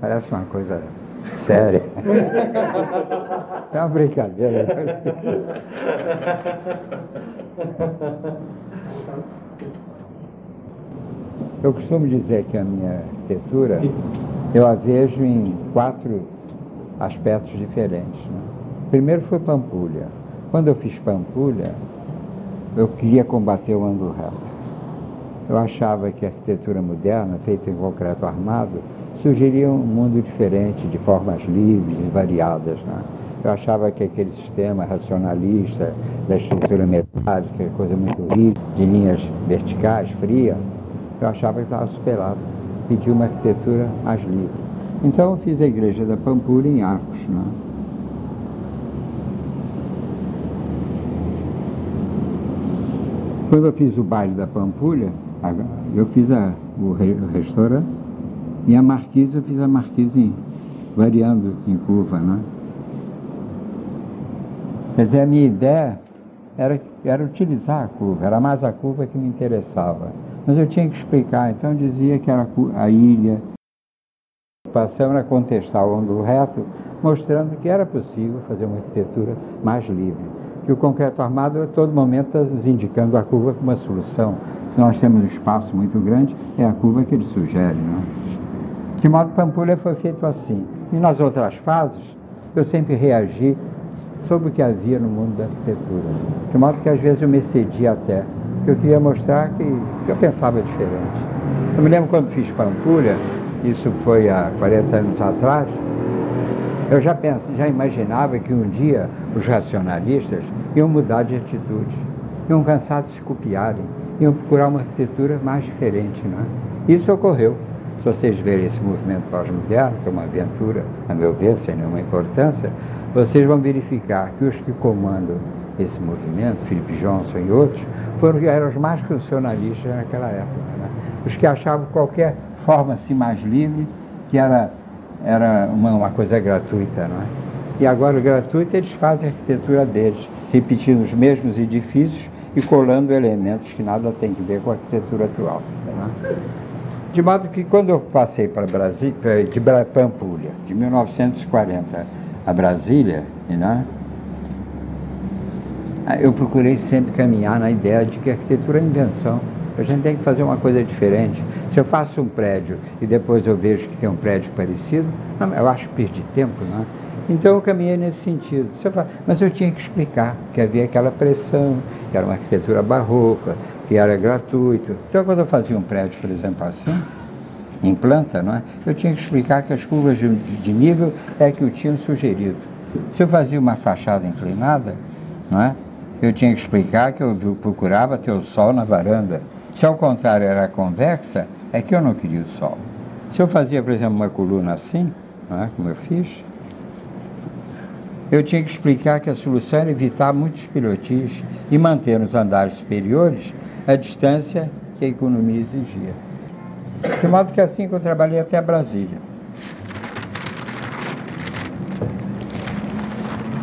Parece uma coisa séria. Isso é uma brincadeira. Eu costumo dizer que a minha arquitetura eu a vejo em quatro aspectos diferentes. Né? Primeiro foi Pampulha. Quando eu fiz Pampulha, eu queria combater o ângulo reto. Eu achava que a arquitetura moderna, feita em concreto armado, sugeria um mundo diferente, de formas livres e variadas. Né? Eu achava que aquele sistema racionalista da estrutura metálica, coisa muito rígida, de linhas verticais, fria, eu achava que estava superado. Pedi uma arquitetura mais livre. Então eu fiz a igreja da Pampulha em Arcos. Né? Quando eu fiz o baile da Pampulha, eu fiz a, o, restaurante e a marquise, eu fiz a marquise em, variando em curva. Né? Quer dizer, a minha ideia era, era utilizar a curva, era mais a curva que me interessava. Mas eu tinha que explicar, então eu dizia que era a ilha. Passamos a contestar o ângulo reto, mostrando que era possível fazer uma arquitetura mais livre. Que o concreto armado a todo momento está nos indicando a curva como uma solução. Se nós temos um espaço muito grande, é a curva que ele sugere. É? De modo que Pampulha foi feito assim. E nas outras fases, eu sempre reagi sobre o que havia no mundo da arquitetura. De modo que às vezes eu me cedia até que eu queria mostrar que eu pensava diferente. Eu me lembro quando fiz Pampulha, isso foi há 40 anos atrás, eu já, pensava, já imaginava que um dia os racionalistas iam mudar de atitude, iam cansar de se copiarem, iam procurar uma arquitetura mais diferente. Não é? Isso ocorreu. Se vocês verem esse movimento pós-moderno, que é uma aventura, a meu ver, sem nenhuma importância, vocês vão verificar que os que comandam esse movimento, Philip Johnson e outros, foram, eram os mais funcionalistas naquela época. Né? Os que achavam qualquer forma assim mais livre, que era, era uma, uma coisa gratuita. Não é? E agora, gratuita, eles fazem a arquitetura deles, repetindo os mesmos edifícios e colando elementos que nada tem a ver com a arquitetura atual. É? De modo que quando eu passei para Brasília, de Pampulha, de 1940 a Brasília, né? Eu procurei sempre caminhar na ideia de que a arquitetura é invenção. A gente tem que fazer uma coisa diferente. Se eu faço um prédio e depois eu vejo que tem um prédio parecido, não, eu acho que perdi tempo, não é? Então eu caminhei nesse sentido. Mas eu tinha que explicar que havia aquela pressão, que era uma arquitetura barroca, que era gratuito. Então quando eu fazia um prédio, por exemplo, assim, em planta, não é? eu tinha que explicar que as curvas de, de nível é que o tinham sugerido. Se eu fazia uma fachada inclinada, não é? eu tinha que explicar que eu procurava ter o sol na varanda. Se ao contrário era convexa, é que eu não queria o sol. Se eu fazia, por exemplo, uma coluna assim, é? como eu fiz, eu tinha que explicar que a solução era evitar muitos pilotis e manter nos andares superiores a distância que a economia exigia. De modo que assim que eu trabalhei até Brasília.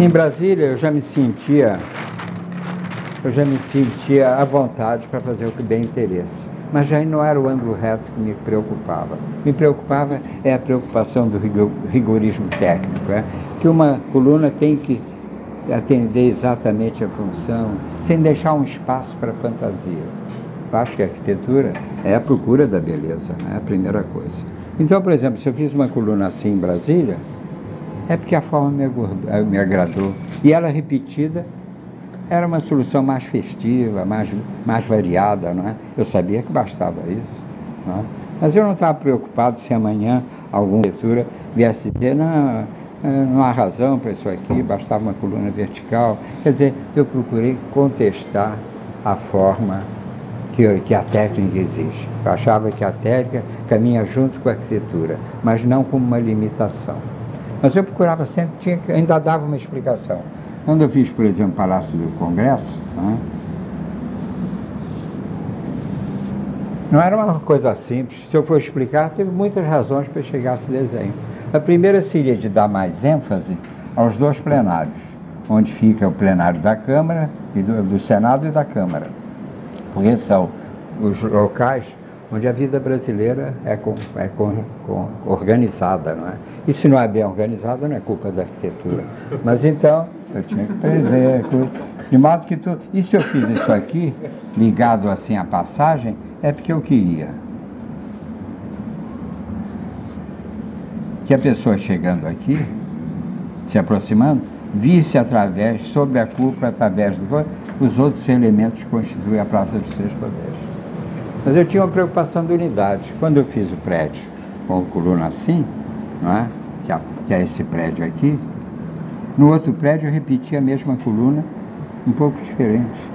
Em Brasília eu já me sentia eu já me sentia à vontade para fazer o que bem interesse. Mas já não era o ângulo reto que me preocupava. Me preocupava é a preocupação do rigorismo técnico, é? que uma coluna tem que atender exatamente a função, sem deixar um espaço para fantasia. Eu acho que a arquitetura é a procura da beleza, né? é a primeira coisa. Então, por exemplo, se eu fiz uma coluna assim em Brasília, é porque a forma me, me agradou. E ela repetida era uma solução mais festiva, mais, mais variada, não é? Eu sabia que bastava isso, não é? Mas eu não estava preocupado se amanhã alguma leitura viesse dizer, não, é, não há razão para isso aqui, bastava uma coluna vertical. Quer dizer, eu procurei contestar a forma que, que a técnica exige. Eu achava que a técnica caminha junto com a arquitetura, mas não como uma limitação. Mas eu procurava sempre, tinha, ainda dava uma explicação. Quando eu fiz, por exemplo, Palácio do Congresso, né, não era uma coisa simples. Se eu for explicar, teve muitas razões para chegar a esse desenho. A primeira seria de dar mais ênfase aos dois plenários, onde fica o plenário da Câmara, e do, do Senado e da Câmara. Porque são os locais onde a vida brasileira é, com, é com, com, organizada, não é? E se não é bem organizada, não é culpa da arquitetura. Mas então, eu tinha que prever, de modo que tu... E se eu fiz isso aqui, ligado assim à passagem, é porque eu queria. Que a pessoa chegando aqui, se aproximando, visse através, sobre a cúpula, através do os outros elementos que constituem a Praça dos Três Poderes. Mas eu tinha uma preocupação de unidade. Quando eu fiz o prédio com coluna assim, não é? É, que é esse prédio aqui, no outro prédio eu repeti a mesma coluna, um pouco diferente.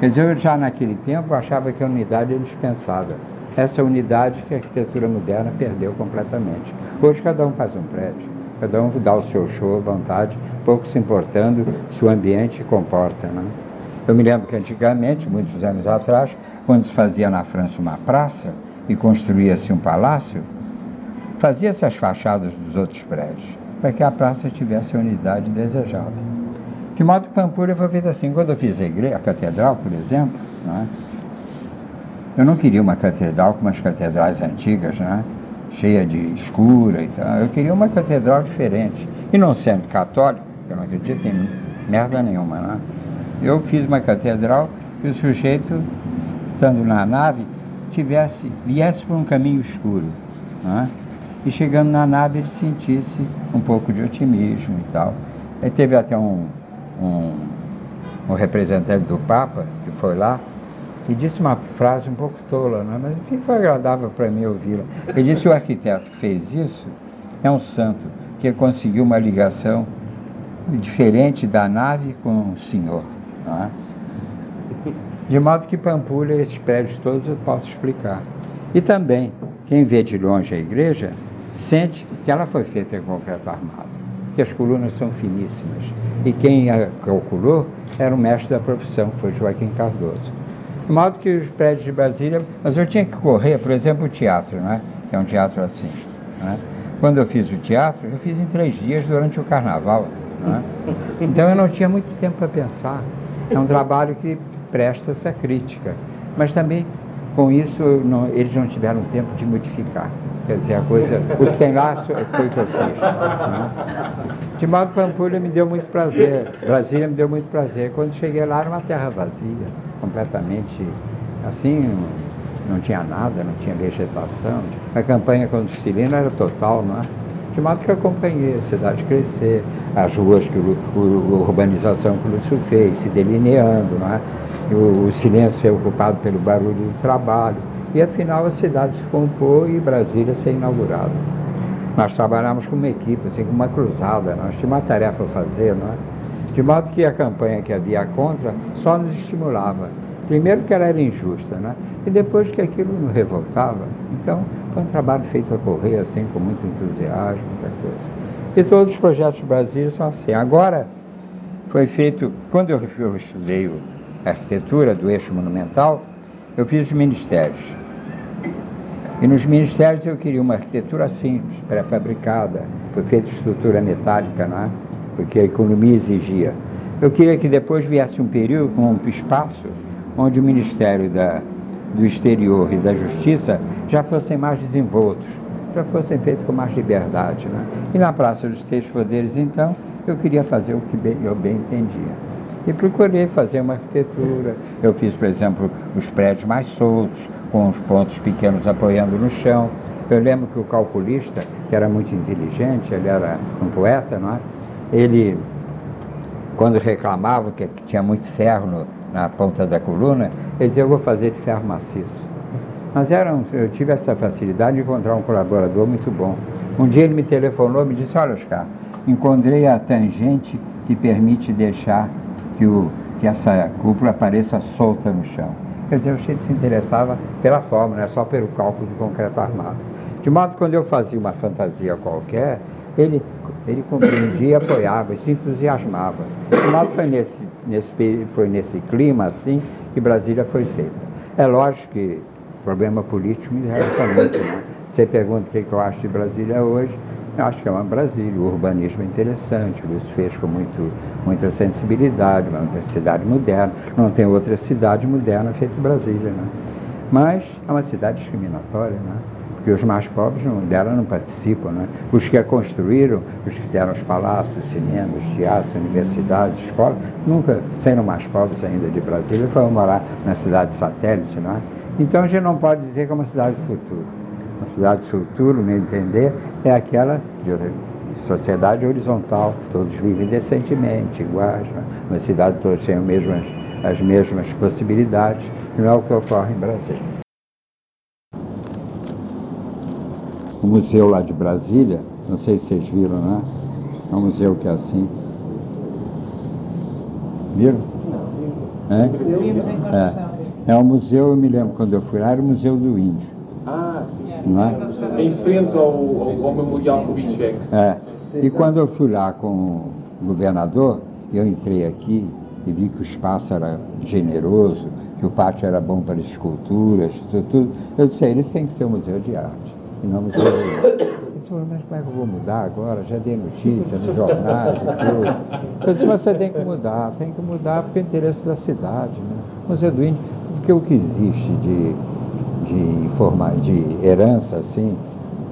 Quer dizer, eu já naquele tempo achava que a unidade era dispensável. Essa unidade que a arquitetura moderna perdeu completamente. Hoje cada um faz um prédio, cada um dá o seu show à vontade, pouco se importando se o ambiente comporta. Né? Eu me lembro que antigamente, muitos anos atrás, quando se fazia na França uma praça e construía-se um palácio, fazia-se as fachadas dos outros prédios, para que a praça tivesse a unidade desejada. De modo que Pampulha foi feita assim. Quando eu fiz a igreja, a catedral, por exemplo, né, eu não queria uma catedral como as catedrais antigas, né, cheia de escura e tal. Eu queria uma catedral diferente. E não sendo católico, eu não acredito em merda nenhuma, né? Eu fiz uma catedral que o sujeito, estando na nave, tivesse, viesse por um caminho escuro. Né? E chegando na nave ele sentisse um pouco de otimismo e tal. Aí teve até um, um, um representante do Papa que foi lá e disse uma frase um pouco tola, né? mas enfim foi agradável para mim ouvi-la. Ele disse: o arquiteto que fez isso é um santo que conseguiu uma ligação diferente da nave com o Senhor. É? De modo que Pampulha, esses prédios todos eu posso explicar. E também, quem vê de longe a igreja, sente que ela foi feita em concreto armado, que as colunas são finíssimas. E quem a calculou era o mestre da profissão, que foi Joaquim Cardoso. De modo que os prédios de Brasília, mas eu tinha que correr, por exemplo, o teatro, né? é um teatro assim. Né? Quando eu fiz o teatro, eu fiz em três dias durante o carnaval. Né? Então eu não tinha muito tempo para pensar. É um trabalho que presta essa crítica. Mas também, com isso, não, eles não tiveram tempo de modificar. Quer dizer, a coisa, o que tem lá foi o que eu fiz. Né? De modo Pampulha me deu muito prazer, Brasília me deu muito prazer. Quando cheguei lá era uma terra vazia, completamente assim, não tinha nada, não tinha vegetação. A campanha contra o Cilino era total, não é? De modo que acompanhei a cidade crescer, as ruas que o, o, a urbanização que o Lúcio fez, se delineando, não é? O, o silêncio é ocupado pelo barulho do trabalho. E afinal a cidade se compôs e Brasília ser inaugurada. Nós trabalhamos com uma equipe, assim, com uma cruzada, nós tínhamos uma tarefa a fazer, não é? De modo que a campanha que havia contra só nos estimulava. Primeiro que ela era injusta, né? E depois que aquilo nos revoltava. Então, foi um trabalho feito a correr, assim, com muito entusiasmo, muita coisa. E todos os projetos do Brasil são assim. Agora, foi feito, quando eu, eu estudei arquitetura do eixo monumental, eu fiz os ministérios. E nos ministérios eu queria uma arquitetura simples, pré-fabricada, foi feita estrutura metálica, não é? porque a economia exigia. Eu queria que depois viesse um período, um espaço, onde o Ministério da, do Exterior e da Justiça já fossem mais desenvoltos, já fossem feitos com mais liberdade. Né? E na Praça dos Três Poderes, então, eu queria fazer o que bem, eu bem entendia. E procurei fazer uma arquitetura. Eu fiz, por exemplo, os prédios mais soltos, com os pontos pequenos apoiando no chão. Eu lembro que o calculista, que era muito inteligente, ele era um poeta, não é? Ele, quando reclamava que tinha muito ferro no, na ponta da coluna, ele dizia, eu vou fazer de ferro maciço. Mas era um, eu tive essa facilidade de encontrar um colaborador muito bom. Um dia ele me telefonou e me disse, olha Oscar, encontrei a tangente que permite deixar que, o, que essa cúpula apareça solta no chão. Quer dizer, o Chico se interessava pela forma, não é só pelo cálculo de concreto armado. De modo que quando eu fazia uma fantasia qualquer, ele, ele compreendia apoiava, se entusiasmava. De modo que foi nesse, nesse, foi nesse clima assim que Brasília foi feita. É lógico que problema político me interessa muito. Né? Você pergunta o que eu acho de Brasília hoje, eu acho que é uma Brasília, o urbanismo é interessante, o Luiz fez com muito, muita sensibilidade, uma cidade moderna, não tem outra cidade moderna feita Brasília. Né? Mas é uma cidade discriminatória, né? porque os mais pobres não, dela não participam. Né? Os que a construíram, os que fizeram os palácios, cinemas, teatros, universidades, escolas, nunca, sendo mais pobres ainda de Brasília, foram morar na cidade satélite. Não é? Então a gente não pode dizer que é uma cidade do futuro. Uma cidade do futuro, no meu entender, é aquela de sociedade horizontal, todos vivem decentemente, iguais, né? uma cidade todos têm as mesmas, as mesmas possibilidades, não é o que ocorre em Brasília. o museu lá de Brasília, não sei se vocês viram, né? É um museu que é assim. Viram? É? É. é um museu, eu me lembro quando eu fui lá, era o Museu do Índio. Ah, sim. Não é? Em frente ao, ao, ao Memorial Kubitschek. É. E quando eu fui lá com o governador, eu entrei aqui e vi que o espaço era generoso, que o pátio era bom para esculturas, tudo, tudo. Eu disse, eles têm que ser um museu de arte e não museu Ele falou, mas como é que eu vou mudar agora? Já dei notícia nos jornais e tudo. Eu disse, mas você tem que mudar, tem que mudar porque é interesse da cidade. Né? Museu do Índio, porque o que existe de, de, forma, de herança, assim,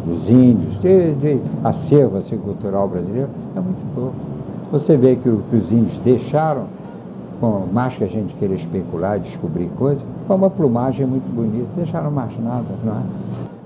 dos índios, de, de acervo assim, cultural brasileiro, é muito pouco. Você vê que, o, que os índios deixaram, com mais que a gente queira especular, descobrir coisas, com uma plumagem muito bonita, deixaram mais nada, não é?